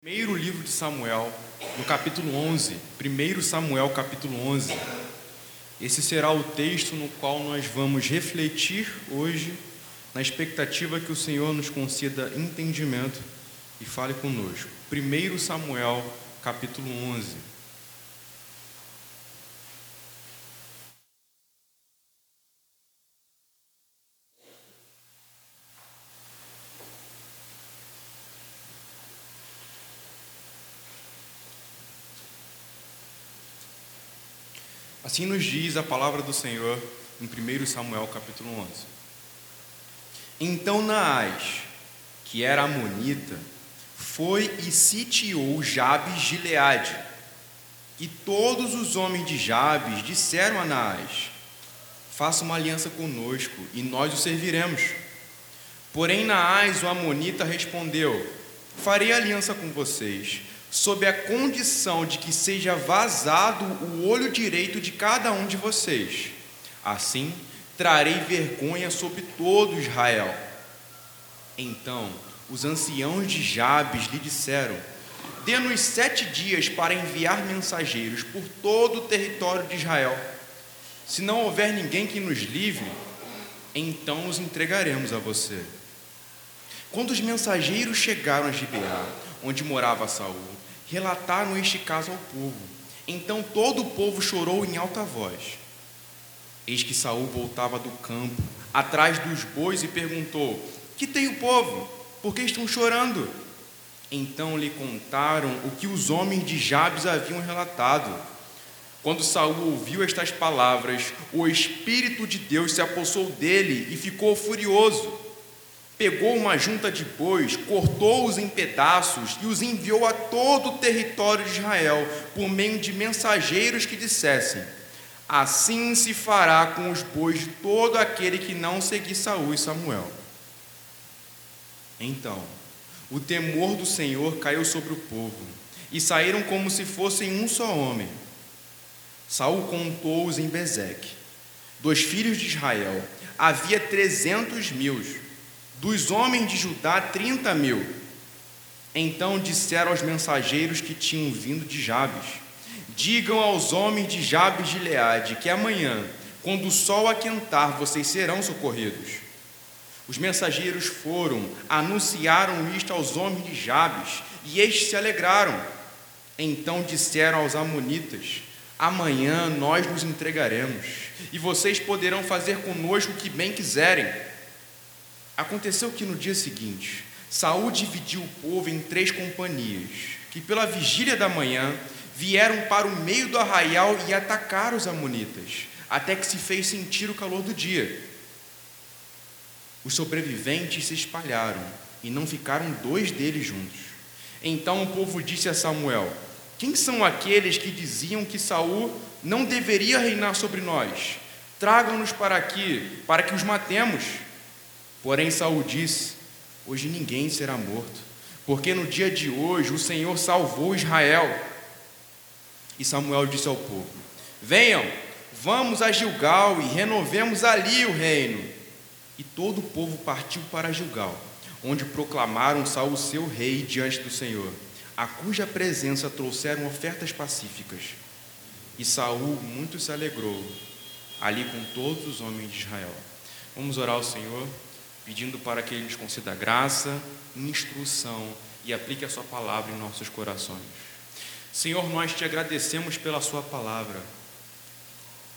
Primeiro livro de Samuel, no capítulo 11. Primeiro Samuel, capítulo 11. Esse será o texto no qual nós vamos refletir hoje, na expectativa que o Senhor nos conceda entendimento e fale conosco. Primeiro Samuel, capítulo 11. Assim nos diz a palavra do Senhor em 1 Samuel capítulo 11. Então Naás, que era amonita, foi e sitiou Jabes de Gileade. E todos os homens de Jabes disseram a Naás: Faça uma aliança conosco e nós o serviremos. Porém Naás, o amonita, respondeu: Farei aliança com vocês sob a condição de que seja vazado o olho direito de cada um de vocês. Assim, trarei vergonha sobre todo Israel. Então, os anciãos de Jabes lhe disseram: Dê-nos sete dias para enviar mensageiros por todo o território de Israel. Se não houver ninguém que nos livre, então os entregaremos a você. Quando os mensageiros chegaram a Gibeá, onde morava Saul, relataram este caso ao povo. Então todo o povo chorou em alta voz. Eis que Saul voltava do campo, atrás dos bois, e perguntou: Que tem o povo? Por que estão chorando? Então lhe contaram o que os homens de Jabes haviam relatado. Quando Saul ouviu estas palavras, o espírito de Deus se apossou dele e ficou furioso pegou uma junta de bois, cortou-os em pedaços e os enviou a todo o território de Israel, por meio de mensageiros que dissessem: Assim se fará com os bois de todo aquele que não seguir Saul e Samuel. Então, o temor do Senhor caiu sobre o povo, e saíram como se fossem um só homem. Saul contou-os em Bezeque. Dos filhos de Israel havia trezentos mil dos homens de Judá, trinta mil. Então disseram aos mensageiros que tinham vindo de Jabes: Digam aos homens de Jabes de Leade que amanhã, quando o sol aquentar, vocês serão socorridos. Os mensageiros foram, anunciaram isto aos homens de Jabes, e estes se alegraram. Então disseram aos amonitas: Amanhã nós nos entregaremos, e vocês poderão fazer conosco o que bem quiserem Aconteceu que no dia seguinte, Saul dividiu o povo em três companhias, que pela vigília da manhã vieram para o meio do arraial e atacaram os amonitas, até que se fez sentir o calor do dia. Os sobreviventes se espalharam e não ficaram dois deles juntos. Então o povo disse a Samuel: Quem são aqueles que diziam que Saul não deveria reinar sobre nós? Tragam-nos para aqui, para que os matemos. Porém, Saul disse: Hoje ninguém será morto, porque no dia de hoje o Senhor salvou Israel. E Samuel disse ao povo: Venham, vamos a Gilgal e renovemos ali o reino. E todo o povo partiu para Gilgal, onde proclamaram Saul seu rei diante do Senhor, a cuja presença trouxeram ofertas pacíficas. E Saul muito se alegrou ali com todos os homens de Israel. Vamos orar ao Senhor pedindo para que Ele nos conceda graça, instrução e aplique a Sua palavra em nossos corações. Senhor, nós te agradecemos pela Sua palavra.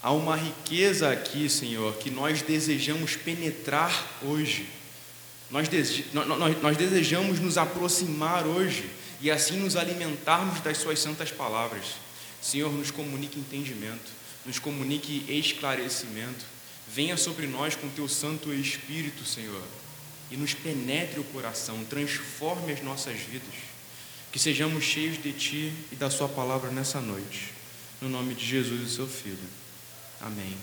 Há uma riqueza aqui, Senhor, que nós desejamos penetrar hoje. Nós, dese... nós desejamos nos aproximar hoje e assim nos alimentarmos das Suas santas palavras. Senhor, nos comunique entendimento, nos comunique esclarecimento Venha sobre nós com teu Santo Espírito, Senhor, e nos penetre o coração, transforme as nossas vidas. Que sejamos cheios de Ti e da Sua palavra nessa noite. No nome de Jesus, o seu Filho. Amém.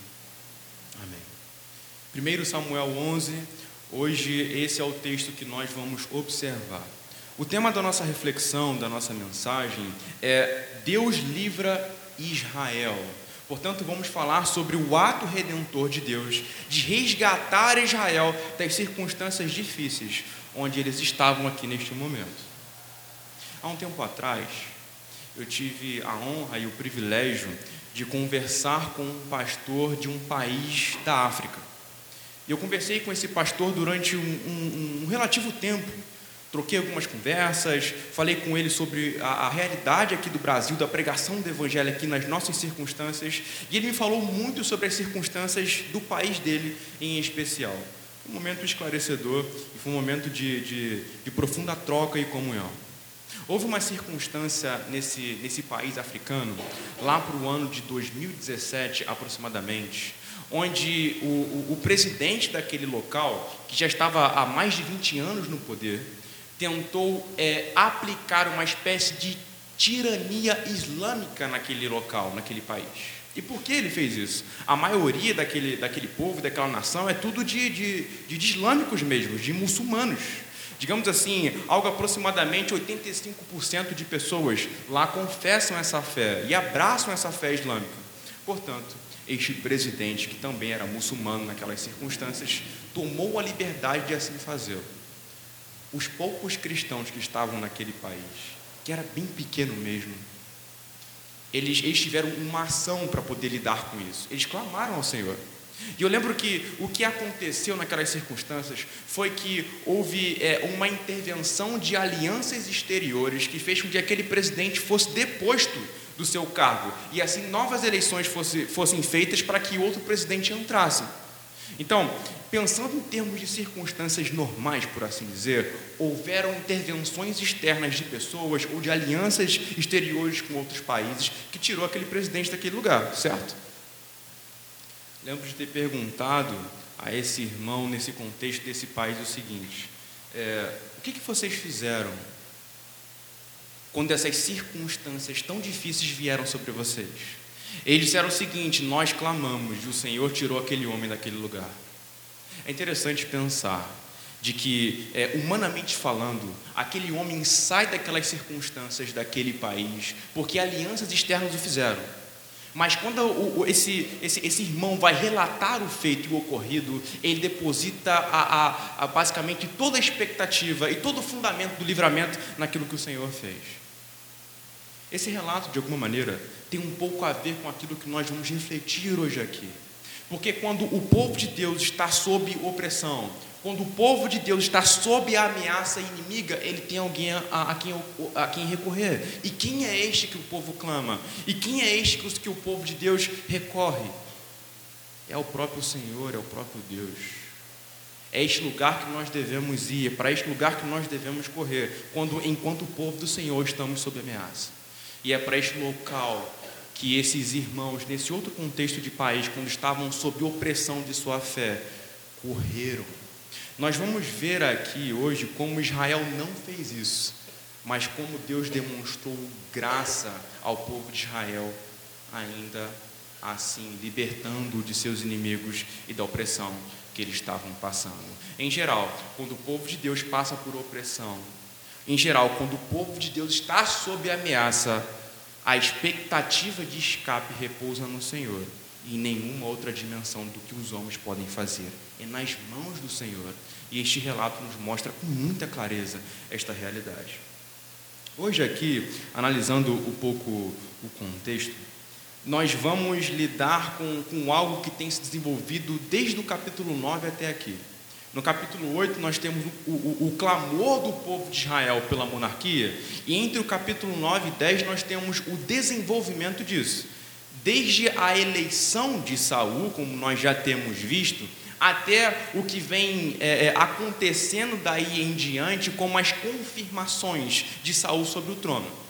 Amém. 1 Samuel 11, hoje esse é o texto que nós vamos observar. O tema da nossa reflexão, da nossa mensagem é Deus livra Israel. Portanto, vamos falar sobre o ato redentor de Deus de resgatar Israel das circunstâncias difíceis onde eles estavam aqui neste momento. Há um tempo atrás, eu tive a honra e o privilégio de conversar com um pastor de um país da África. Eu conversei com esse pastor durante um, um, um relativo tempo. Troquei algumas conversas, falei com ele sobre a, a, realidade aqui do Brasil, da pregação do Evangelho aqui nas nossas circunstâncias, e ele me falou muito sobre as circunstâncias do país dele em especial. Foi um momento esclarecedor foi um momento de, de, de profunda troca e comunhão. Houve uma circunstância nesse, nesse país africano, lá para o ano de 2017 aproximadamente, onde o, o, o presidente daquele local, que já estava há mais de 20 anos no poder, tentou é, aplicar uma espécie de tirania islâmica naquele local, naquele país. E por que ele fez isso? A maioria daquele, daquele povo, daquela nação, é tudo de, de, de islâmicos mesmo, de muçulmanos. Digamos assim, algo aproximadamente 85% de pessoas lá confessam essa fé e abraçam essa fé islâmica. Portanto, este presidente, que também era muçulmano naquelas circunstâncias, tomou a liberdade de assim fazer. Os poucos cristãos que estavam naquele país, que era bem pequeno mesmo, eles, eles tiveram uma ação para poder lidar com isso. Eles clamaram ao Senhor. E eu lembro que o que aconteceu naquelas circunstâncias foi que houve é, uma intervenção de alianças exteriores que fez com que aquele presidente fosse deposto do seu cargo e assim novas eleições fosse, fossem feitas para que outro presidente entrasse. Então, pensando em termos de circunstâncias normais, por assim dizer, houveram intervenções externas de pessoas ou de alianças exteriores com outros países que tirou aquele presidente daquele lugar, certo? Lembro de ter perguntado a esse irmão, nesse contexto desse país, o seguinte: é, o que, que vocês fizeram quando essas circunstâncias tão difíceis vieram sobre vocês? Eles disseram o seguinte: Nós clamamos e o Senhor tirou aquele homem daquele lugar. É interessante pensar de que, é, humanamente falando, aquele homem sai daquelas circunstâncias daquele país porque alianças externas o fizeram. Mas quando o, o, esse, esse, esse, irmão vai relatar o feito e o ocorrido, ele deposita a, a, a basicamente toda a expectativa e todo o fundamento do livramento naquilo que o Senhor fez. Esse relato, de alguma maneira, tem um pouco a ver com aquilo que nós vamos refletir hoje aqui. Porque quando o povo de Deus está sob opressão, quando o povo de Deus está sob a ameaça inimiga, ele tem alguém a, a, quem, a quem recorrer. E quem é este que o povo clama? E quem é este que o povo de Deus recorre? É o próprio Senhor, é o próprio Deus. É este lugar que nós devemos ir, é para este lugar que nós devemos correr, quando enquanto o povo do Senhor estamos sob ameaça. E é para este local que esses irmãos, nesse outro contexto de país, quando estavam sob opressão de sua fé, correram. Nós vamos ver aqui hoje como Israel não fez isso, mas como Deus demonstrou graça ao povo de Israel, ainda assim, libertando de seus inimigos e da opressão que eles estavam passando. Em geral, quando o povo de Deus passa por opressão, em geral, quando o povo de Deus está sob ameaça, a expectativa de escape repousa no Senhor e em nenhuma outra dimensão do que os homens podem fazer. É nas mãos do Senhor. E este relato nos mostra com muita clareza esta realidade. Hoje, aqui, analisando um pouco o contexto, nós vamos lidar com, com algo que tem se desenvolvido desde o capítulo 9 até aqui. No capítulo 8, nós temos o, o, o, clamor do povo de Israel pela monarquia, e entre o capítulo 9 e 10, nós temos o desenvolvimento disso. Desde a eleição de Saul, como nós já temos visto, até o que vem é, é acontecendo daí em diante, como as confirmações de Saul sobre o trono.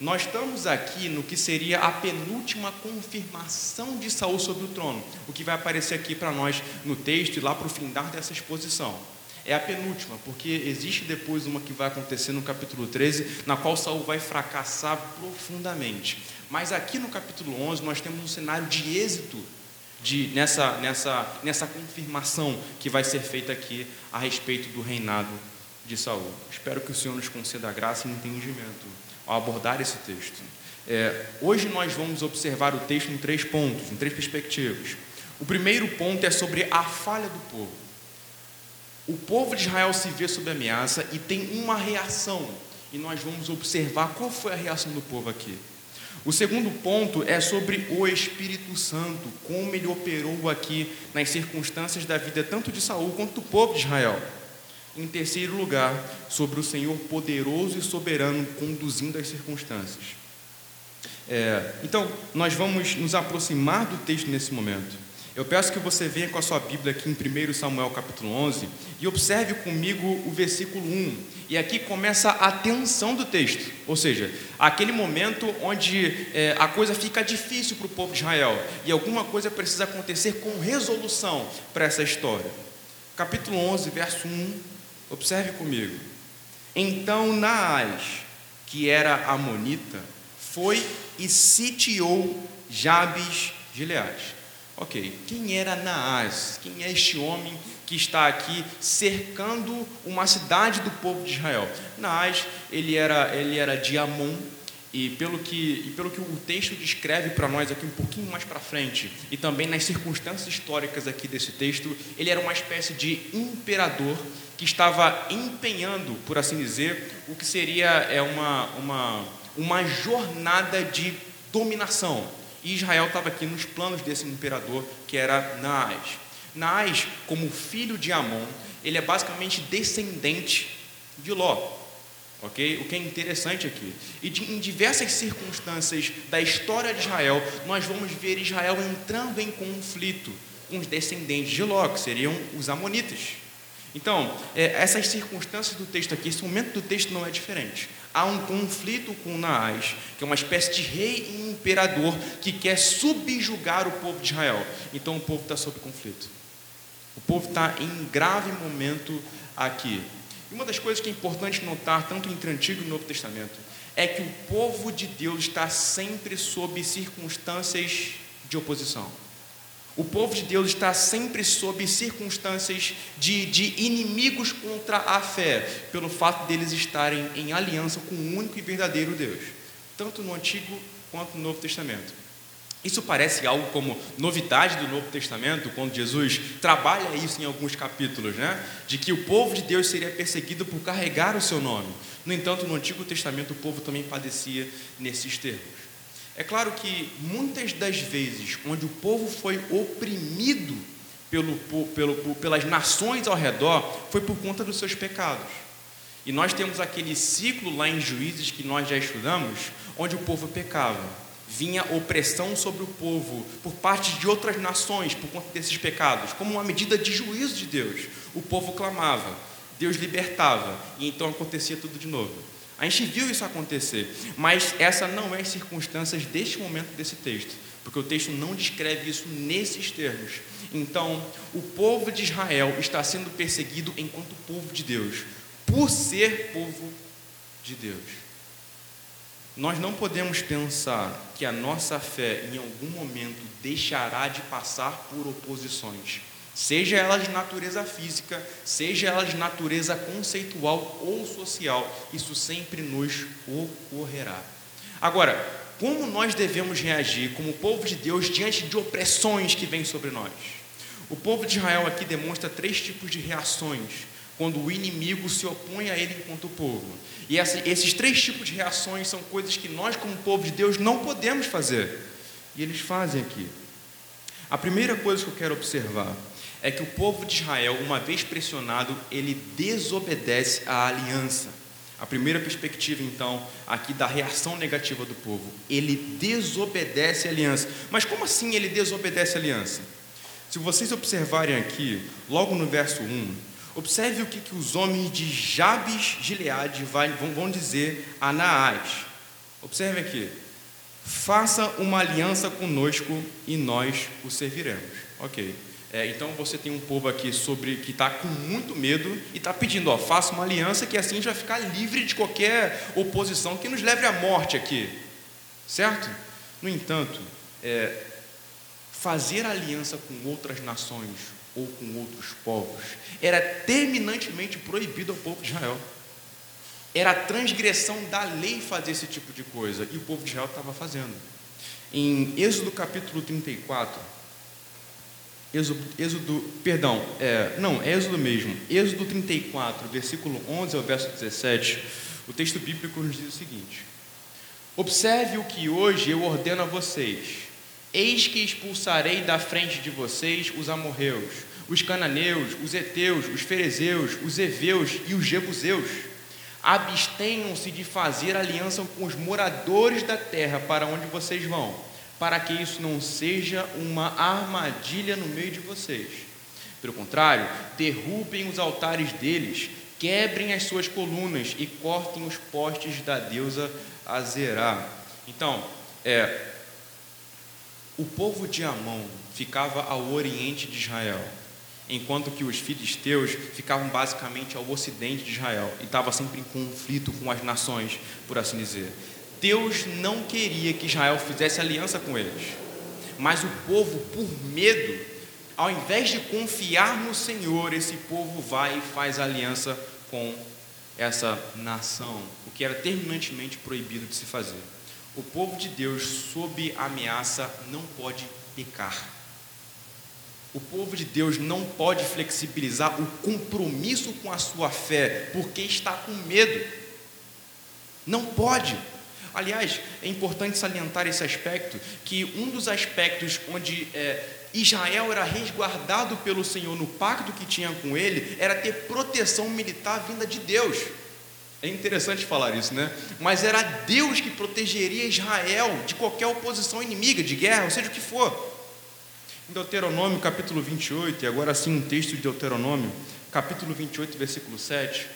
Nós estamos aqui no que seria a penúltima confirmação de Saul sobre o trono, o que vai aparecer aqui para nós no texto e lá para o findar dessa exposição. É a penúltima, porque existe depois uma que vai acontecer no capítulo 13, na qual Saul vai fracassar profundamente. Mas aqui no capítulo 11 nós temos um cenário de êxito de, nessa, nessa, nessa confirmação que vai ser feita aqui a respeito do reinado de Saul. Espero que o Senhor nos conceda graça e entendimento ao abordar esse texto. É, hoje nós vamos observar o texto em três pontos, em três perspectivas. O primeiro ponto é sobre a falha do povo. O povo de Israel se vê sob ameaça e tem uma reação e nós vamos observar qual foi a reação do povo aqui. O segundo ponto é sobre o Espírito Santo, como ele operou aqui nas circunstâncias da vida tanto de Saul quanto do povo de Israel. Em terceiro lugar, sobre o Senhor poderoso e soberano conduzindo as circunstâncias. É, então, nós vamos nos aproximar do texto nesse momento. Eu peço que você venha com a sua Bíblia aqui em 1 Samuel capítulo 11 e observe comigo o versículo 1. E aqui começa a tensão do texto, ou seja, aquele momento onde é, a coisa fica difícil para o povo de Israel e alguma coisa precisa acontecer com resolução para essa história. Capítulo 11, verso 1, observe comigo. Então Naás, que era amonita, foi e sitiou Jabes Gileade. Ok, quem era Naás? Quem é este homem que está aqui cercando uma cidade do povo de Israel? Naás, ele era, ele era de Amon, e pelo que, e pelo que o texto descreve para nós aqui um pouquinho mais para frente, e também nas circunstâncias históricas aqui desse texto, ele era uma espécie de imperador que estava empenhando, por assim dizer, o que seria é uma, uma, uma jornada de dominação e Israel estava aqui nos planos desse imperador que era Naás. Naás, como filho de Amon, ele é basicamente descendente de Ló. Ok? O que é interessante aqui. E de, em diversas circunstâncias da história de Israel, nós vamos ver Israel entrando em conflito com os descendentes de Ló, que seriam os Amonitas. Então, é, essas circunstâncias do texto aqui, esse momento do texto não é diferente. Há um conflito com Naás, que é uma espécie de rei e imperador que quer subjugar o povo de Israel. Então, o povo está sob conflito. O povo está em grave momento aqui. E uma das coisas que é importante notar, tanto entre o Antigo e o Novo Testamento, é que o povo de Deus está sempre sob circunstâncias de oposição. O povo de Deus está sempre sob circunstâncias de, de inimigos contra a fé, pelo fato deles estarem em aliança com o único e verdadeiro Deus, tanto no Antigo quanto no Novo Testamento. Isso parece algo como novidade do Novo Testamento, quando Jesus trabalha isso em alguns capítulos, né? De que o povo de Deus seria perseguido por carregar o seu nome. No entanto, no Antigo Testamento, o povo também padecia nesses termos. É claro que muitas das vezes, onde o povo foi oprimido pelo, pelo, pelas nações ao redor, foi por conta dos seus pecados. E nós temos aquele ciclo lá em Juízes que nós já estudamos, onde o povo pecava. Vinha opressão sobre o povo por parte de outras nações por conta desses pecados, como uma medida de juízo de Deus. O povo clamava, Deus libertava, e então acontecia tudo de novo. A gente viu isso acontecer, mas essa não é as circunstâncias deste momento desse texto, porque o texto não descreve isso nesses termos. Então, o povo de Israel está sendo perseguido enquanto povo de Deus, por ser povo de Deus. Nós não podemos pensar que a nossa fé em algum momento deixará de passar por oposições seja ela de natureza física, seja ela de natureza conceitual ou social, isso sempre nos ocorrerá. Agora, como nós devemos reagir como povo de Deus diante de opressões que vêm sobre nós? O povo de Israel aqui demonstra três tipos de reações quando o inimigo se opõe a ele enquanto povo. E esses três tipos de reações são coisas que nós, como povo de Deus, não podemos fazer. E eles fazem aqui. A primeira coisa que eu quero observar é que o povo de Israel, uma vez pressionado, ele desobedece à aliança. A primeira perspectiva, então, aqui da reação negativa do povo, ele desobedece à aliança. Mas como assim ele desobedece à aliança? Se vocês observarem aqui, logo no verso 1, observe o que, que os homens de Jabes Gileade vão, dizer a Naás. Observe aqui. Faça uma aliança conosco e nós o serviremos. Ok. É, então você tem um povo aqui sobre que está com muito medo e está pedindo, ó, faça uma aliança que assim vai ficar livre de qualquer oposição que nos leve à morte aqui, certo? No entanto, é, fazer aliança com outras nações ou com outros povos era terminantemente proibido ao povo de Israel. Era transgressão da lei fazer esse tipo de coisa e o povo de Israel estava fazendo. Em Êxodo capítulo 34, Êxodo, Êxodo perdão, é, não, é Êxodo mesmo. Êxodo 34, versículo 11 ao verso 17. O texto bíblico nos diz o seguinte: Observe o que hoje eu ordeno a vocês. Eis que expulsarei da frente de vocês os amorreus, os cananeus, os heteus, os ferezeus, os heveus e os jebuseus. Abstenham-se de fazer aliança com os moradores da terra para onde vocês vão, para que isso não seja uma armadilha no meio de vocês. Pelo contrário, derrubem os altares deles, quebrem as suas colunas e cortem os postes da deusa Azerá. Então, é, o povo de Amon ficava ao oriente de Israel, enquanto que os filisteus ficavam basicamente ao ocidente de Israel e estava sempre em conflito com as nações, por assim dizer. Deus não queria que Israel fizesse aliança com eles, mas o povo, por medo, ao invés de confiar no Senhor, esse povo vai e faz aliança com essa nação, o que era terminantemente proibido de se fazer. O povo de Deus, sob ameaça, não pode pecar. O povo de Deus não pode flexibilizar o compromisso com a sua fé, porque está com medo. Não pode. Aliás, é importante salientar esse aspecto, que um dos aspectos onde é, Israel era resguardado pelo Senhor no pacto que tinha com ele, era ter proteção militar vinda de Deus. É interessante falar isso, né? Mas era Deus que protegeria Israel de qualquer oposição inimiga, de guerra, ou seja o que for. Em Deuteronômio capítulo 28, e agora sim um texto de Deuteronômio, capítulo 28, versículo 7,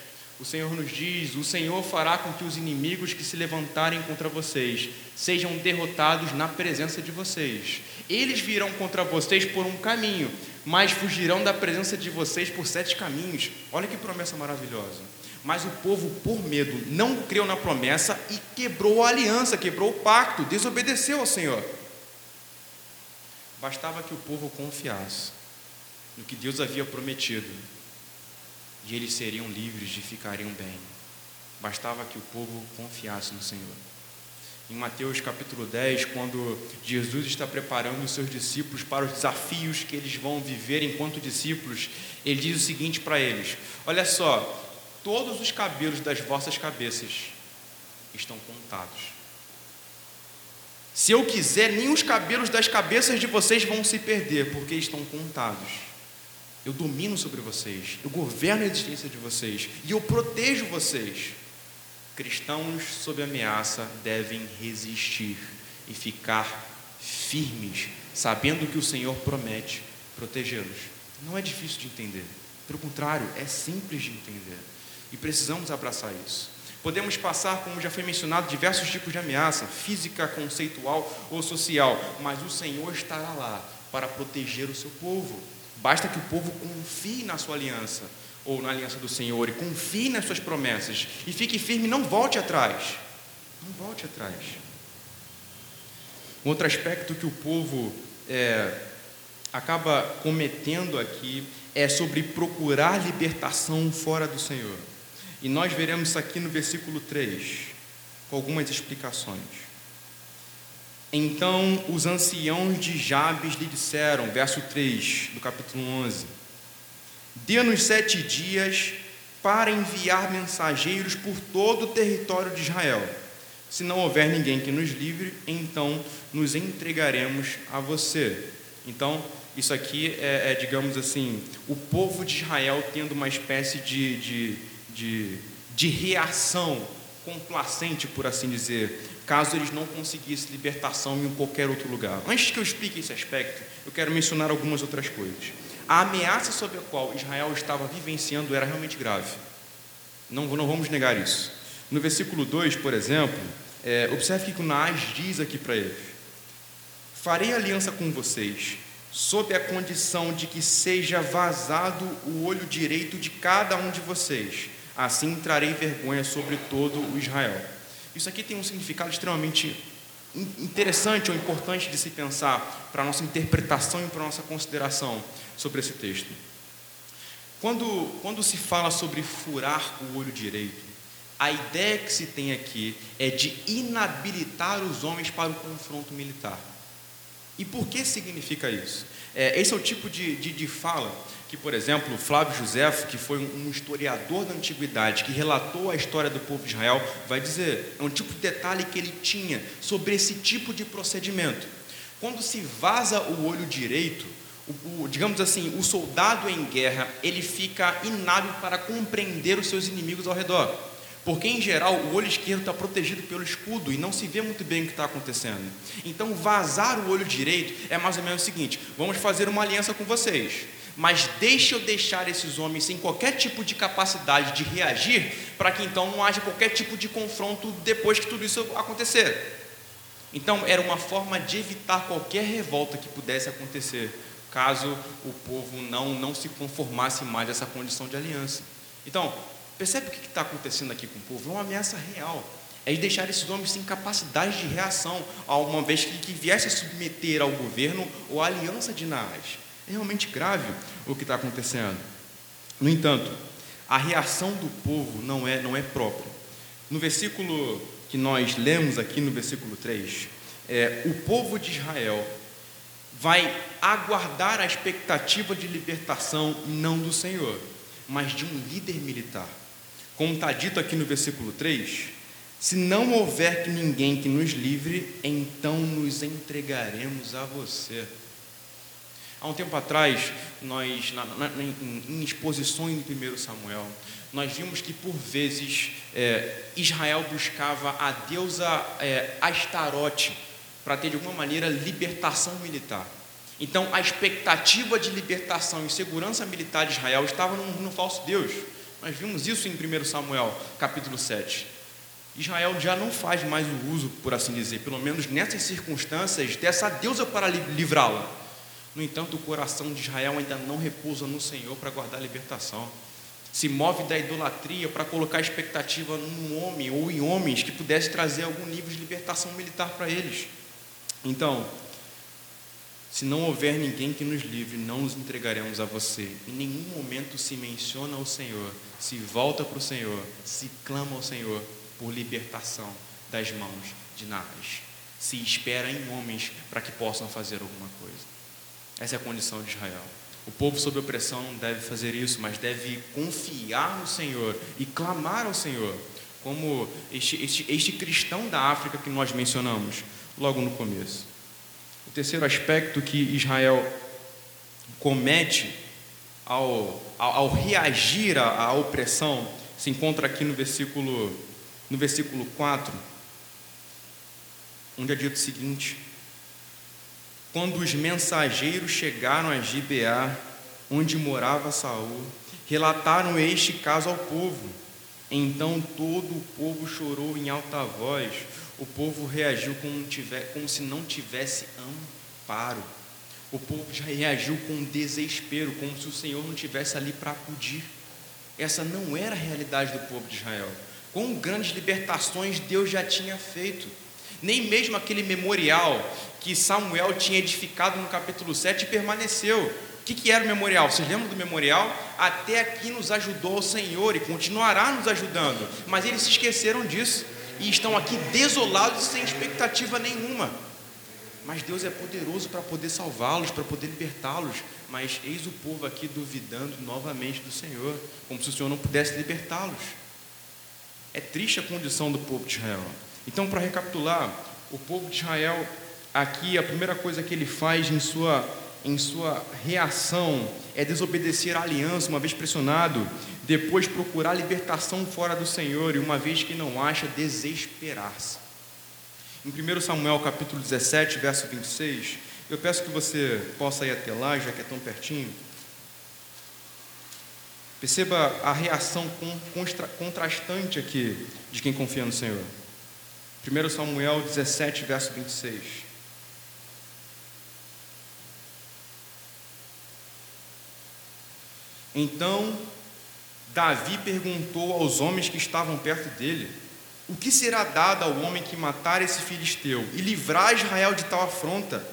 o Senhor nos diz: O Senhor fará com que os inimigos que se levantarem contra vocês sejam derrotados na presença de vocês. Eles virão contra vocês por um caminho, mas fugirão da presença de vocês por sete caminhos. Olha que promessa maravilhosa. Mas o povo, por medo, não creu na promessa e quebrou a aliança, quebrou o pacto, desobedeceu ao Senhor. Bastava que o povo confiasse no que Deus havia prometido e eles seriam livres e ficariam bem. Bastava que o povo confiasse no Senhor. Em Mateus capítulo 10, quando Jesus está preparando os seus discípulos para os desafios que eles vão viver enquanto discípulos, ele diz o seguinte para eles: Olha só, todos os cabelos das vossas cabeças estão contados. Se eu quiser, nem os cabelos das cabeças de vocês vão se perder, porque estão contados. Eu domino sobre vocês, eu governo a existência de vocês e eu protejo vocês. Cristãos sob ameaça devem resistir e ficar firmes, sabendo que o Senhor promete protegê-los. Não é difícil de entender, pelo contrário, é simples de entender. E precisamos abraçar isso. Podemos passar, como já foi mencionado, diversos tipos de ameaça, física, conceitual ou social, mas o Senhor estará lá para proteger o seu povo. Basta que o povo confie na sua aliança, ou na aliança do Senhor, e confie nas suas promessas, e fique firme, não volte atrás. Não volte atrás. Um outro aspecto que o povo é, acaba cometendo aqui é sobre procurar libertação fora do Senhor. E nós veremos isso aqui no versículo 3, com algumas explicações. Então os anciãos de Jabes lhe disseram, verso 3 do capítulo 11: Dê-nos sete dias para enviar mensageiros por todo o território de Israel. Se não houver ninguém que nos livre, então nos entregaremos a você. Então, isso aqui é, é digamos assim, o povo de Israel tendo uma espécie de, de de, de reação complacente, por assim dizer, caso eles não conseguissem libertação em qualquer outro lugar. Antes que eu explique esse aspecto, eu quero mencionar algumas outras coisas. A ameaça sobre a qual Israel estava vivenciando era realmente grave. Não, não vamos negar isso. No versículo 2, por exemplo, é, observe que o Naás diz aqui para eles: Farei aliança com vocês, sob a condição de que seja vazado o olho direito de cada um de vocês assim trarei vergonha sobre todo o Israel. Isso aqui tem um significado extremamente interessante ou importante de se pensar para a nossa interpretação e para a nossa consideração sobre esse texto. Quando, quando se fala sobre furar o olho direito, a ideia que se tem aqui é de inabilitar os homens para o confronto militar. E por que significa isso? É, esse é o tipo de, de, de fala que, por exemplo, Flávio Josefo, que foi um historiador da antiguidade, que relatou a história do povo de Israel, vai dizer, é um tipo de detalhe que ele tinha sobre esse tipo de procedimento. Quando se vaza o olho direito, o, o, digamos assim, o soldado em guerra, ele fica inábil para compreender os seus inimigos ao redor. Porque, em geral, o olho esquerdo está protegido pelo escudo e não se vê muito bem o que está acontecendo. Então, vazar o olho direito é mais ou menos o seguinte: vamos fazer uma aliança com vocês, mas deixe eu deixar esses homens sem qualquer tipo de capacidade de reagir, para que então não haja qualquer tipo de confronto depois que tudo isso acontecer. Então, era uma forma de evitar qualquer revolta que pudesse acontecer, caso o povo não, não se conformasse mais a essa condição de aliança. Então, Percebe o que está acontecendo aqui com o povo? É uma ameaça real. É de deixar esses homens sem capacidade de reação, uma vez que, que viesse a submeter ao governo ou à aliança de Naás. É realmente grave o que está acontecendo. No entanto, a reação do povo não é, não é própria. No versículo que nós lemos aqui, no versículo 3, é, o povo de Israel vai aguardar a expectativa de libertação não do Senhor, mas de um líder militar. Como está dito aqui no versículo 3, se não houver que ninguém que nos livre, então nos entregaremos a você. Há um tempo atrás, nós, na, na, em, em exposições do 1 Samuel, nós vimos que por vezes é, Israel buscava a deusa é, Astarote para ter de alguma maneira libertação militar. Então a expectativa de libertação e segurança militar de Israel estava no, falso Deus. Nós vimos isso em 1 Samuel, capítulo 7. Israel já não faz mais o uso, por assim dizer, pelo menos nessas circunstâncias, dessa deusa para livrá-la. No entanto, o coração de Israel ainda não repousa no Senhor para guardar a libertação. Se move da idolatria para colocar expectativa num homem ou em homens que pudesse trazer algum nível de libertação militar para eles. Então, se não houver ninguém que nos livre, não nos entregaremos a você. Em nenhum momento se menciona o Senhor, se volta para o Senhor, se clama ao Senhor por libertação das mãos de Naas. Se espera em homens para que possam fazer alguma coisa. Essa é a condição de Israel. O povo sob opressão não deve fazer isso, mas deve confiar no Senhor e clamar ao Senhor, como este, este, este cristão da África que nós mencionamos logo no começo. O terceiro aspecto que Israel comete ao, ao, ao reagir à, à, opressão se encontra aqui no versículo, no versículo 4, onde é dito o seguinte: Quando os mensageiros chegaram a Gibeá, onde morava Saul, relataram este caso ao povo. Então todo o povo chorou em alta voz o povo reagiu como, tiver, como se não tivesse amparo. O povo já reagiu com desespero, como se o Senhor não tivesse ali para acudir. Essa não era a realidade do povo de Israel. Com grandes libertações Deus já tinha feito. Nem mesmo aquele memorial que Samuel tinha edificado no capítulo 7 permaneceu. O que, que era o memorial? Vocês lembram do memorial? Até aqui nos ajudou o Senhor e continuará nos ajudando. Mas eles se esqueceram disso e estão aqui desolados sem expectativa nenhuma. Mas Deus é poderoso para poder salvá-los, para poder libertá-los. Mas eis o povo aqui duvidando novamente do Senhor, como se o Senhor não pudesse libertá-los. É triste a condição do povo de Israel. Então, para recapitular, o povo de Israel, aqui, a primeira coisa que ele faz em sua, em sua reação é desobedecer à aliança, uma vez pressionado, depois procurar libertação fora do Senhor, e uma vez que não acha, desesperar-se. Em 1 Samuel capítulo 17, verso 26, eu peço que você possa ir até lá, já que é tão pertinho. Perceba a reação contrastante aqui de quem confia no Senhor. 1 Samuel 17, verso 26. Então Davi perguntou aos homens que estavam perto dele: O que será dado ao homem que matar esse filisteu e livrar Israel de tal afronta?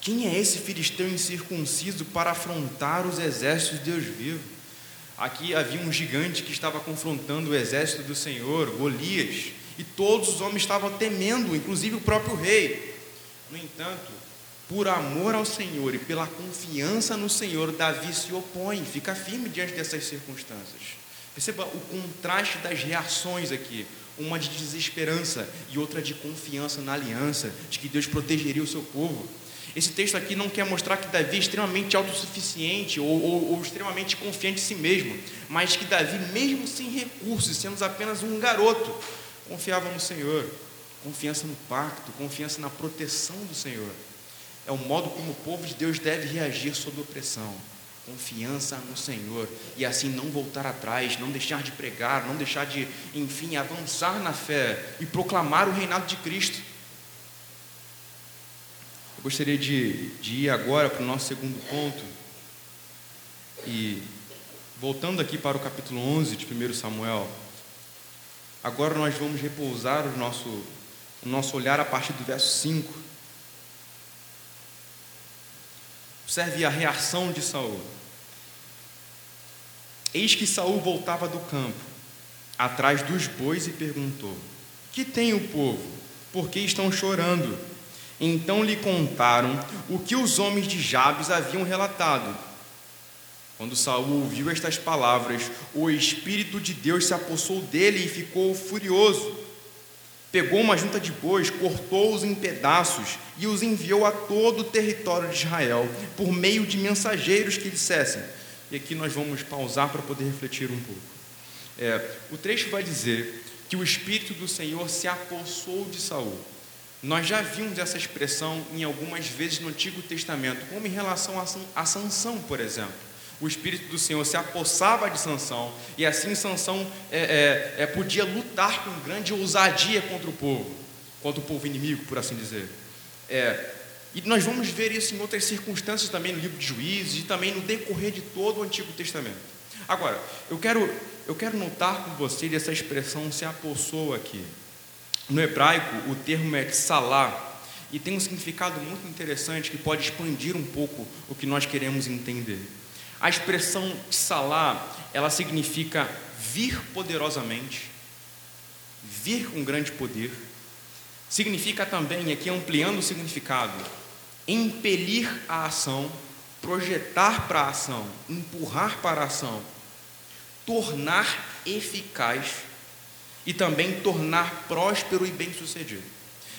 Quem é esse filisteu incircunciso para afrontar os exércitos de Deus vivo? Aqui havia um gigante que estava confrontando o exército do Senhor, Golias, e todos os homens estavam temendo, inclusive o próprio rei. No entanto, Por amor ao Senhor e pela confiança no Senhor, Davi se opõe, fica firme diante dessas circunstâncias. Perceba o contraste das reações aqui, uma de desesperança e outra de confiança na aliança, de que Deus protegeria o seu povo. Esse texto aqui não quer mostrar que Davi é extremamente autossuficiente ou, ou, ou, extremamente confiante em si mesmo, mas que Davi, mesmo sem recursos, sendo apenas um garoto, confiava no Senhor, confiança no pacto, confiança na proteção do Senhor. É o modo como o povo de Deus deve reagir sob opressão. Confiança no Senhor e assim não voltar atrás, não deixar de pregar, não deixar de, enfim, avançar na fé e proclamar o reinado de Cristo. Eu gostaria de, de ir agora para o nosso segundo ponto e voltando aqui para o capítulo 11 de 1 Samuel. Agora nós vamos repousar o nosso, o nosso olhar a partir do verso 5. Observe a reação de Saul. Eis que Saul voltava do campo, atrás dos bois, e perguntou: Que tem o povo? Por que estão chorando? Então lhe contaram o que os homens de Jabes haviam relatado. Quando Saul ouviu estas palavras, o espírito de Deus se apossou dele e ficou furioso. Pegou uma junta de bois, cortou-os em pedaços e os enviou a todo o território de Israel, por meio de mensageiros que dissessem: e aqui nós vamos pausar para poder refletir um pouco. É, o trecho vai dizer que o Espírito do Senhor se apossou de Saul. Nós já vimos essa expressão em algumas vezes no Antigo Testamento, como em relação a Sansão, por exemplo. O Espírito do Senhor se apossava de Sansão e assim Sansão é, é, é, podia lutar com grande ousadia contra o povo, contra o povo inimigo, por assim dizer. É, e nós vamos ver isso em outras circunstâncias também no livro de Juízes e também no decorrer de todo o Antigo Testamento. Agora, eu quero, eu quero notar com vocês essa expressão se apossou aqui. No hebraico, o termo é tsalá e tem um significado muito interessante que pode expandir um pouco o que nós queremos entender. A expressão tsalá, ela significa vir poderosamente, vir com grande poder. Significa também, aqui ampliando o significado, impelir a ação, projetar para a ação, empurrar para a ação, tornar eficaz e também tornar próspero e bem-sucedido.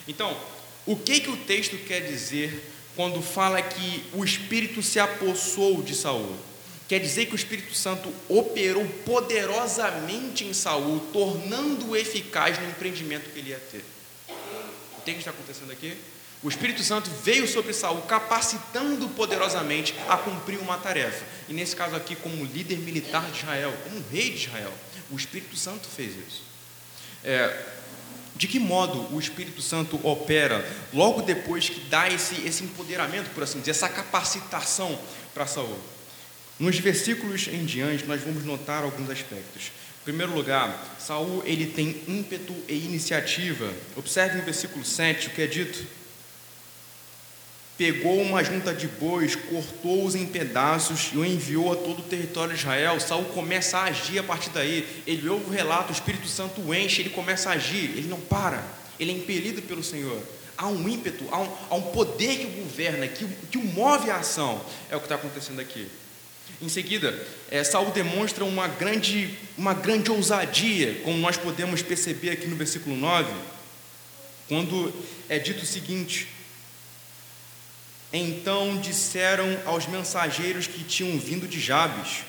Então, o que que o texto quer dizer quando fala que o espírito se apossou de Saul? Quer dizer que o Espírito Santo operou poderosamente em Saul, tornando-o eficaz no empreendimento que ele ia ter. O que está acontecendo aqui? O Espírito Santo veio sobre Saul, capacitando poderosamente a cumprir uma tarefa. E nesse caso aqui, como líder militar de Israel, como rei de Israel, o Espírito Santo fez isso. É, de que modo o Espírito Santo opera logo depois que dá esse, esse empoderamento, por assim dizer, essa capacitação para Saul? Nos versículos em diante, nós vamos notar alguns aspectos. Em primeiro lugar, Saul ele tem ímpeto e iniciativa. Observe no versículo 7 o que é dito pegou uma junta de bois, cortou-os em pedaços e o enviou a todo o território de Israel. Saul começa a agir a partir daí. Ele ouve o relato, o Espírito Santo o enche, ele começa a agir, ele não para, ele é impelido pelo Senhor. Há um ímpeto, há um, há um poder que o governa, que, que o move à ação. É o que está acontecendo aqui. Em seguida, é, Saul demonstra uma grande, uma grande ousadia, como nós podemos perceber aqui no versículo 9, quando é dito o seguinte: então disseram aos mensageiros que tinham vindo de Jabes: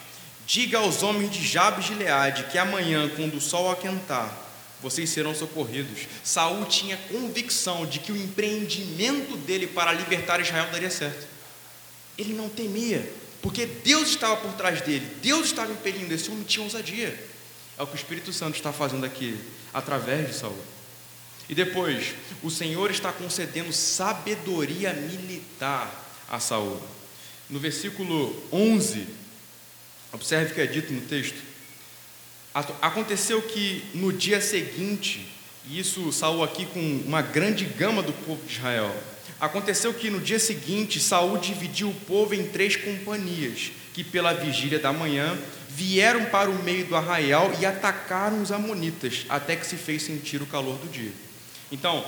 Diga aos homens de Jabes de Leade que amanhã, quando o sol aquentar, vocês serão socorridos. Saul tinha convicção de que o empreendimento dele para libertar Israel daria certo. Ele não temia, porque Deus estava por trás dele, Deus estava impelindo, esse homem tinha ousadia. É o que o Espírito Santo está fazendo aqui, através de Saul. E depois, o Senhor está concedendo sabedoria militar a Saul. No versículo 11, observe o que é dito no texto. Aconteceu que no dia seguinte, e isso Saul aqui com uma grande gama do povo de Israel. Aconteceu que no dia seguinte Saul dividiu o povo em três companhias, que pela vigília da manhã vieram para o meio do arraial e atacaram os amonitas, até que se fez sentir o calor do dia. Então,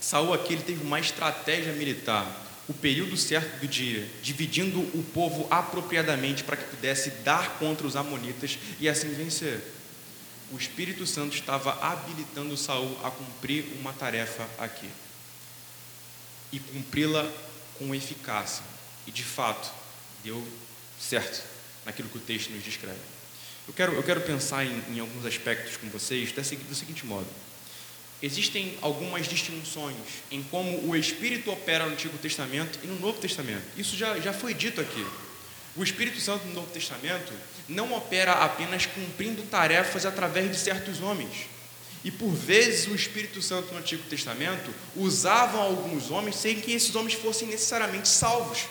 Saul aqui ele teve uma estratégia militar. o período certo do dia, dividindo o povo apropriadamente para que pudesse dar contra os amonitas e assim vencer. O Espírito Santo estava habilitando Saul a cumprir uma tarefa aqui e cumpri-la com eficácia. E de fato, deu certo naquilo que o texto nos descreve. Eu quero, eu quero pensar em, em alguns aspectos com vocês seguinte, do seguinte modo. Existem algumas distinções em como o Espírito opera no Antigo Testamento e no Novo Testamento. Isso já, já foi dito aqui. O Espírito Santo no Novo Testamento não opera apenas cumprindo tarefas através de certos homens. E por vezes o Espírito Santo no Antigo Testamento usava alguns homens sem que esses homens fossem necessariamente salvos.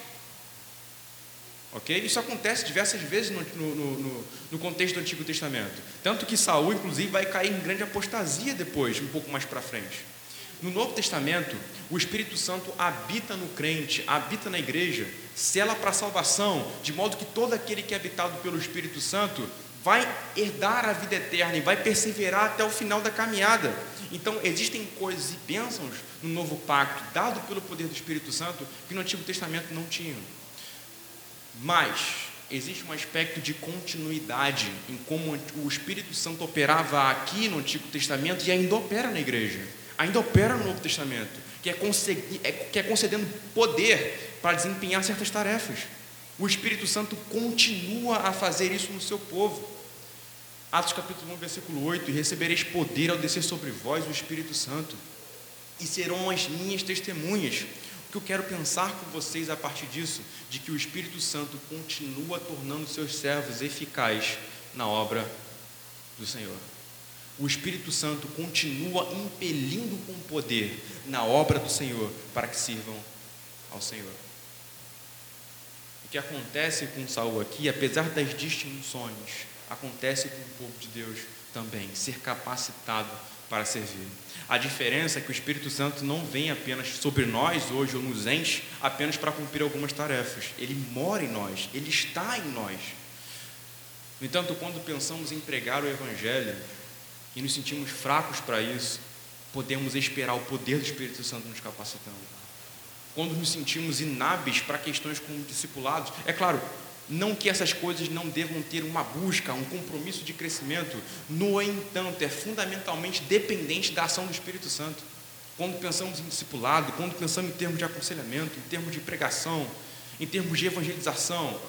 Ok? Isso acontece diversas vezes no, no, no, no, contexto do Antigo Testamento. Tanto que Saul, inclusive, vai cair em grande apostasia depois, um pouco mais para frente. No Novo Testamento, o Espírito Santo habita no crente, habita na igreja, sela para a salvação, de modo que todo aquele que é habitado pelo Espírito Santo vai herdar a vida eterna e vai perseverar até o final da caminhada. Então, existem coisas e bênçãos no novo pacto, dado pelo poder do Espírito Santo, que no Antigo Testamento não tinham. Mas existe um aspecto de continuidade em como o Espírito Santo operava aqui no Antigo Testamento e ainda opera na igreja, ainda opera no Novo Testamento, que é, é que é concedendo poder para desempenhar certas tarefas. O Espírito Santo continua a fazer isso no seu povo. Atos capítulo 1, versículo 8: E recebereis poder ao descer sobre vós o Espírito Santo, e serão as minhas testemunhas. O que eu quero pensar com vocês a partir disso, de que o Espírito Santo continua tornando seus servos eficazes na obra do Senhor. O Espírito Santo continua impelindo com poder na obra do Senhor para que sirvam ao Senhor que acontece com Saul aqui, apesar das distinções, acontece com o povo de Deus também, ser capacitado para servir. A diferença é que o Espírito Santo não vem apenas sobre nós hoje ou nos enche apenas para cumprir algumas tarefas. Ele mora em nós, ele está em nós. No entanto, quando pensamos em pregar o Evangelho e nos sentimos fracos para isso, podemos esperar o poder do Espírito Santo nos capacitando quando nos sentimos inábeis para questões como discipulados. É claro, não que essas coisas não devam ter uma busca, um compromisso de crescimento, no entanto, é fundamentalmente dependente da ação do Espírito Santo. Quando pensamos em discipulado, quando pensamos em termos de aconselhamento, em termos de pregação, em termos de evangelização,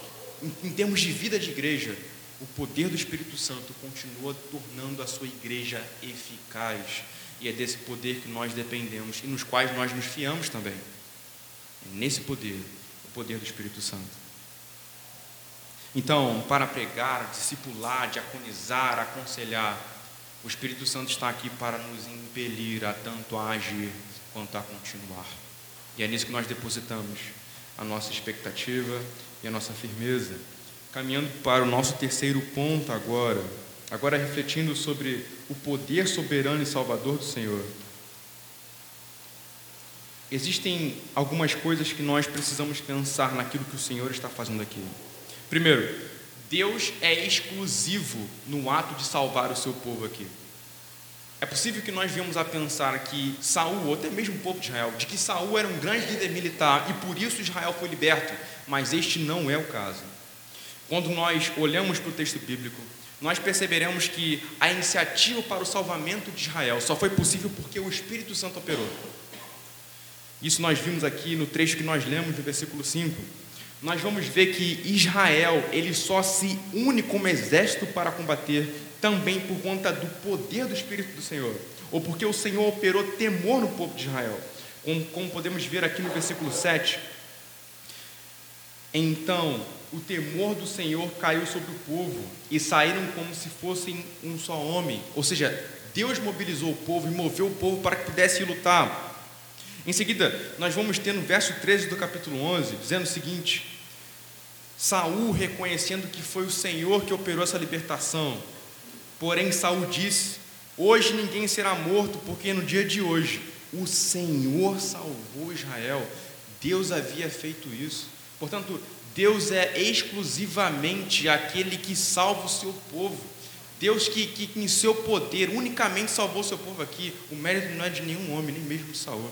em, termos de vida de igreja, o poder do Espírito Santo continua tornando a sua igreja eficaz. E é desse poder que nós dependemos e nos quais nós nos fiamos também nesse poder, o poder do Espírito Santo. Então, para pregar, discipular, diaconizar, aconselhar, o Espírito Santo está aqui para nos impelir a tanto a agir quanto a continuar. E é nisso que nós depositamos a nossa expectativa e a nossa firmeza. Caminhando para o nosso terceiro ponto agora, agora refletindo sobre o poder soberano e salvador do Senhor existem algumas coisas que nós precisamos pensar naquilo que o Senhor está fazendo aqui. Primeiro, Deus é exclusivo no ato de salvar o seu povo aqui. É possível que nós venhamos a pensar que Saul, ou até mesmo o povo de Israel, de que Saul era um grande líder militar e por isso Israel foi liberto, mas este não é o caso. Quando nós olhamos para o texto bíblico, nós perceberemos que a iniciativa para o salvamento de Israel só foi possível porque o Espírito Santo operou. Isso nós vimos aqui no trecho que nós lemos do versículo 5. Nós vamos ver que Israel, ele só se une como exército para combater também por conta do poder do Espírito do Senhor, ou porque o Senhor operou temor no povo de Israel. Como, como podemos ver aqui no versículo 7. Então, o temor do Senhor caiu sobre o povo e saíram como se fossem um só homem. Ou seja, Deus mobilizou o povo e moveu o povo para que pudesse lutar. Em seguida, nós vamos ter no verso 13 do capítulo 11, dizendo o seguinte: Saul reconhecendo que foi o Senhor que operou essa libertação. Porém, Saul disse: Hoje ninguém será morto, porque no dia de hoje o Senhor salvou Israel. Deus havia feito isso. Portanto, Deus é exclusivamente aquele que salva o seu povo. Deus que, que em seu poder unicamente salvou o seu povo aqui. O mérito não é de nenhum homem, nem mesmo de Saul.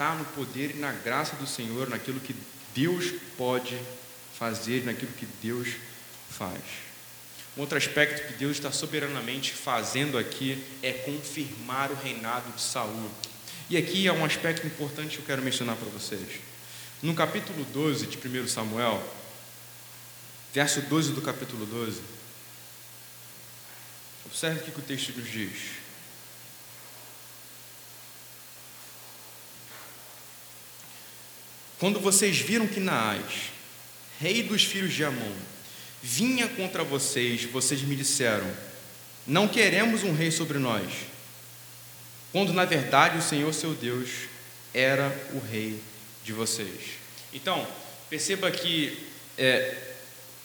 Está no poder e na graça do Senhor, naquilo que Deus pode fazer, naquilo que Deus faz. Um outro aspecto que Deus está soberanamente fazendo aqui é confirmar o reinado de Saul. E aqui é um aspecto importante que eu quero mencionar para vocês. No capítulo 12 de 1 Samuel, verso 12 do capítulo 12, observe o que o texto nos diz. Quando vocês viram que Naás, rei dos filhos de Amon, vinha contra vocês, vocês me disseram: Não queremos um rei sobre nós, quando na verdade o Senhor seu Deus era o rei de vocês. Então, perceba que é,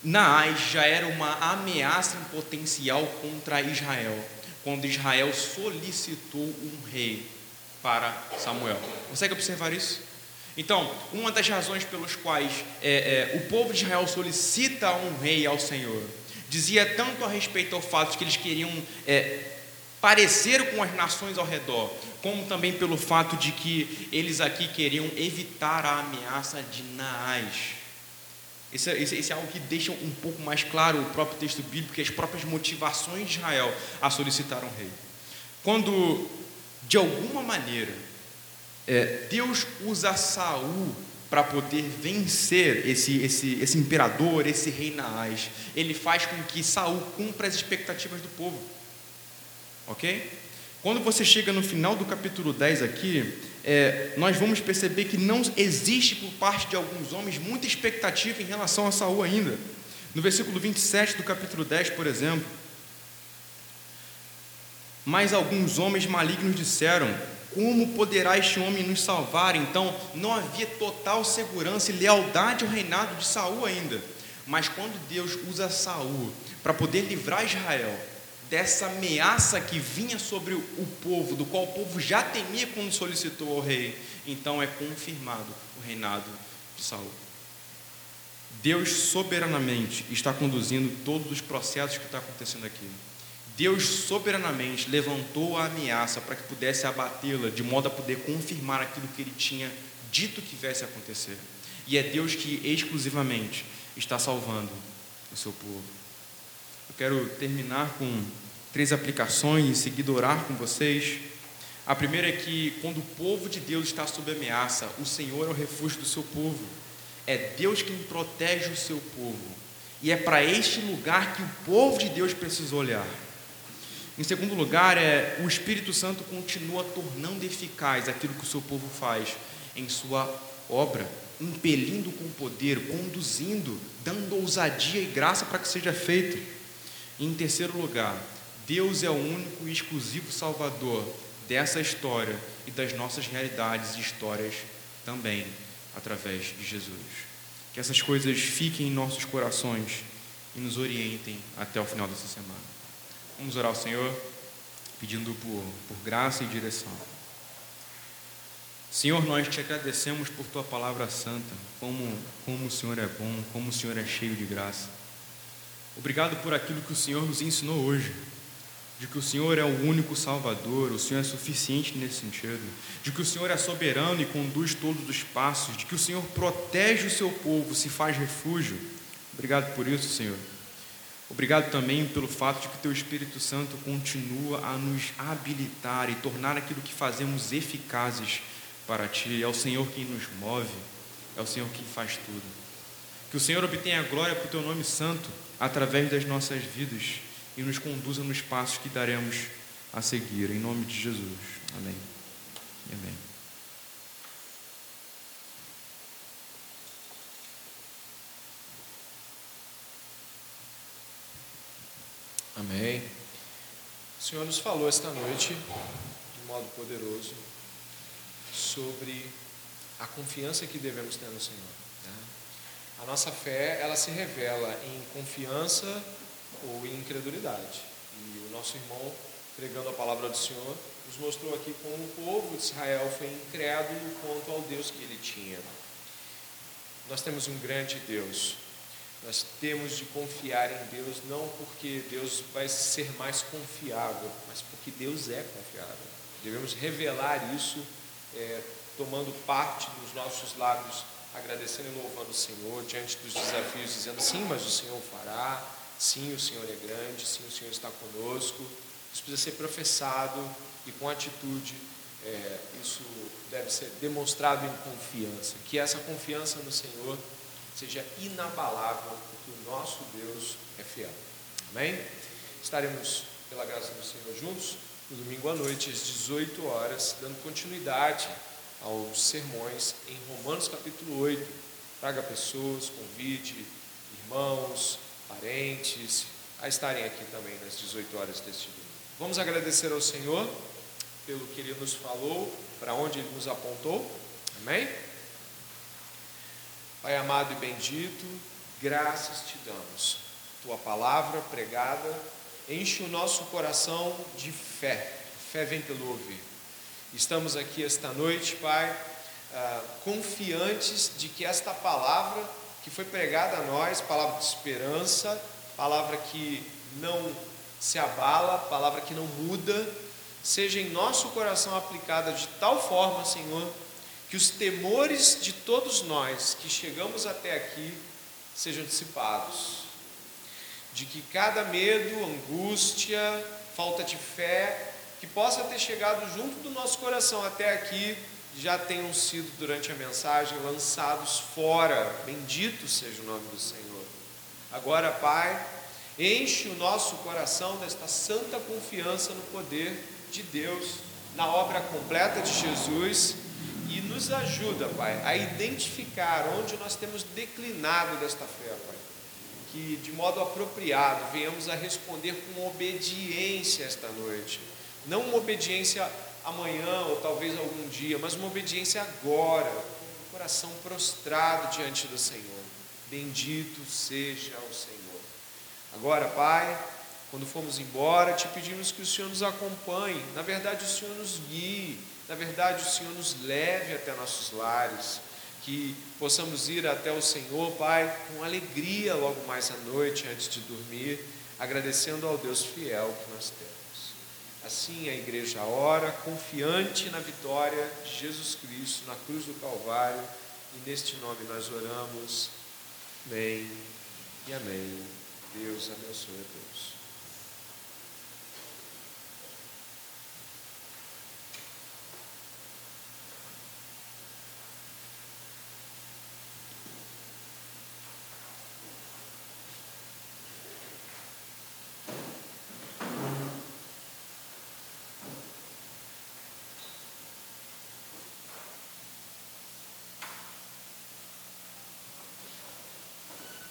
Naás já era uma ameaça em potencial contra Israel, quando Israel solicitou um rei para Samuel. Consegue observar isso? Então, uma das razões pelas quais é, é, o povo de Israel solicita um rei ao Senhor dizia tanto a respeito ao fato que eles queriam é, parecer com as nações ao redor, como também pelo fato de que eles aqui queriam evitar a ameaça de Naás. Esse, esse, esse, é algo que deixa um pouco mais claro o próprio texto bíblico e as próprias motivações de Israel a solicitar um rei. Quando, de alguma maneira, é, Deus usa Saul para poder vencer esse, esse, esse imperador, esse rei Naás. Ele faz com que Saul cumpra as expectativas do povo. Ok? Quando você chega no final do capítulo 10 aqui, é, nós vamos perceber que não existe por parte de alguns homens muita expectativa em relação a Saul ainda. No versículo 27 do capítulo 10, por exemplo, mas alguns homens malignos disseram: como poderá este homem nos salvar? Então, não havia total segurança e lealdade ao reinado de Saul ainda. Mas quando Deus usa Saul para poder livrar Israel dessa ameaça que vinha sobre o povo, do qual o povo já temia quando solicitou ao rei, então é confirmado o reinado de Saul. Deus soberanamente está conduzindo todos os processos que está acontecendo aqui. Deus soberanamente levantou a ameaça para que pudesse abatê-la, de modo a poder confirmar aquilo que ele tinha dito que viesse a acontecer. E é Deus que exclusivamente está salvando o seu povo. Eu quero terminar com três aplicações em seguida orar com vocês. A primeira é que quando o povo de Deus está sob ameaça, o Senhor é o refúgio do seu povo. É Deus quem protege o seu povo. E é para este lugar que o povo de Deus precisa olhar. Em segundo lugar, é o Espírito Santo continua tornando eficaz aquilo que o seu povo faz em sua obra, impelindo com poder, conduzindo, dando ousadia e graça para que seja feito. Em terceiro lugar, Deus é o único e exclusivo Salvador dessa história e das nossas realidades e histórias também através de Jesus. Que essas coisas fiquem em nossos corações e nos orientem até o final dessa semana. Vamos orar ao Senhor, pedindo por, por graça e direção. Senhor, nós te agradecemos por tua palavra santa, como, como o Senhor é bom, como o Senhor é cheio de graça. Obrigado por aquilo que o Senhor nos ensinou hoje, de que o Senhor é o único Salvador, o Senhor é suficiente nesse sentido, de que o Senhor é soberano e conduz todos os passos, de que o Senhor protege o seu povo, se faz refúgio. Obrigado por isso, Senhor. Obrigado também pelo fato de que Teu Espírito Santo continua a nos habilitar e tornar aquilo que fazemos eficazes para Ti. É o Senhor quem nos move, é o Senhor quem faz tudo. Que o Senhor obtenha glória para o Teu nome santo através das nossas vidas e nos conduza nos passos que daremos a seguir. Em nome de Jesus. Amém. Amém. O Senhor nos falou esta noite, de modo poderoso, sobre a confiança que devemos ter no Senhor. Né? A nossa fé, ela se revela em confiança ou em incredulidade. E o nosso irmão, pregando a palavra do Senhor, nos mostrou aqui como o povo de Israel foi incrédulo quanto ao Deus que ele tinha. Nós temos um grande Deus, nós temos de confiar em Deus não porque Deus vai ser mais confiável, mas porque Deus é confiável. Devemos revelar isso é, tomando parte nos nossos lábios, agradecendo e louvando o Senhor diante dos desafios, dizendo sim, mas o Senhor fará, sim, o Senhor é grande, sim, o Senhor está conosco. Isso precisa ser professado e com atitude é, isso deve ser demonstrado em confiança, que essa confiança no Senhor seja inabalável, porque o nosso Deus é fiel. Amém? Estaremos, pela graça do Senhor, juntos no domingo à noite, às 18 horas, dando continuidade aos sermões em Romanos capítulo 8. Traga pessoas, convide irmãos, parentes a estarem aqui também nas 18 horas deste domingo. Vamos agradecer ao Senhor pelo que Ele nos falou, para onde Ele nos apontou. Amém? Pai amado e bendito, graças te damos. Tua palavra pregada enche o nosso coração de fé. Fé vem pelo ouvir. Estamos aqui esta noite, Pai, ah, confiantes de que esta palavra que foi pregada a nós, palavra de esperança, palavra que não se abala, palavra que não muda, seja em nosso coração aplicada de tal forma, Senhor, que os temores de todos nós que chegamos até aqui sejam dissipados. De que cada medo, angústia, falta de fé, que possa ter chegado junto do nosso coração até aqui, já tenham sido durante a mensagem lançados fora. Bendito seja o nome do Senhor. Agora, Pai, enche o nosso coração desta santa confiança no poder de Deus, na obra completa de Jesus nos ajuda, Pai, a identificar onde nós temos declinado desta fé, Pai. Que de modo apropriado venhamos a responder com obediência esta noite. Não uma obediência amanhã ou talvez algum dia, mas uma obediência agora, coração prostrado diante do Senhor. Bendito seja o Senhor. Agora, Pai, quando formos embora, te pedimos que o Senhor nos acompanhe. Na verdade, o Senhor nos guie. Na verdade, o Senhor nos leve até nossos lares. Que possamos ir até o Senhor, Pai, com alegria logo mais à noite, antes de dormir, agradecendo ao Deus fiel que nós temos. Assim a igreja ora, confiante na vitória de Jesus Cristo na cruz do Calvário, e neste nome nós oramos. Amém e amém. Deus abençoe a todos.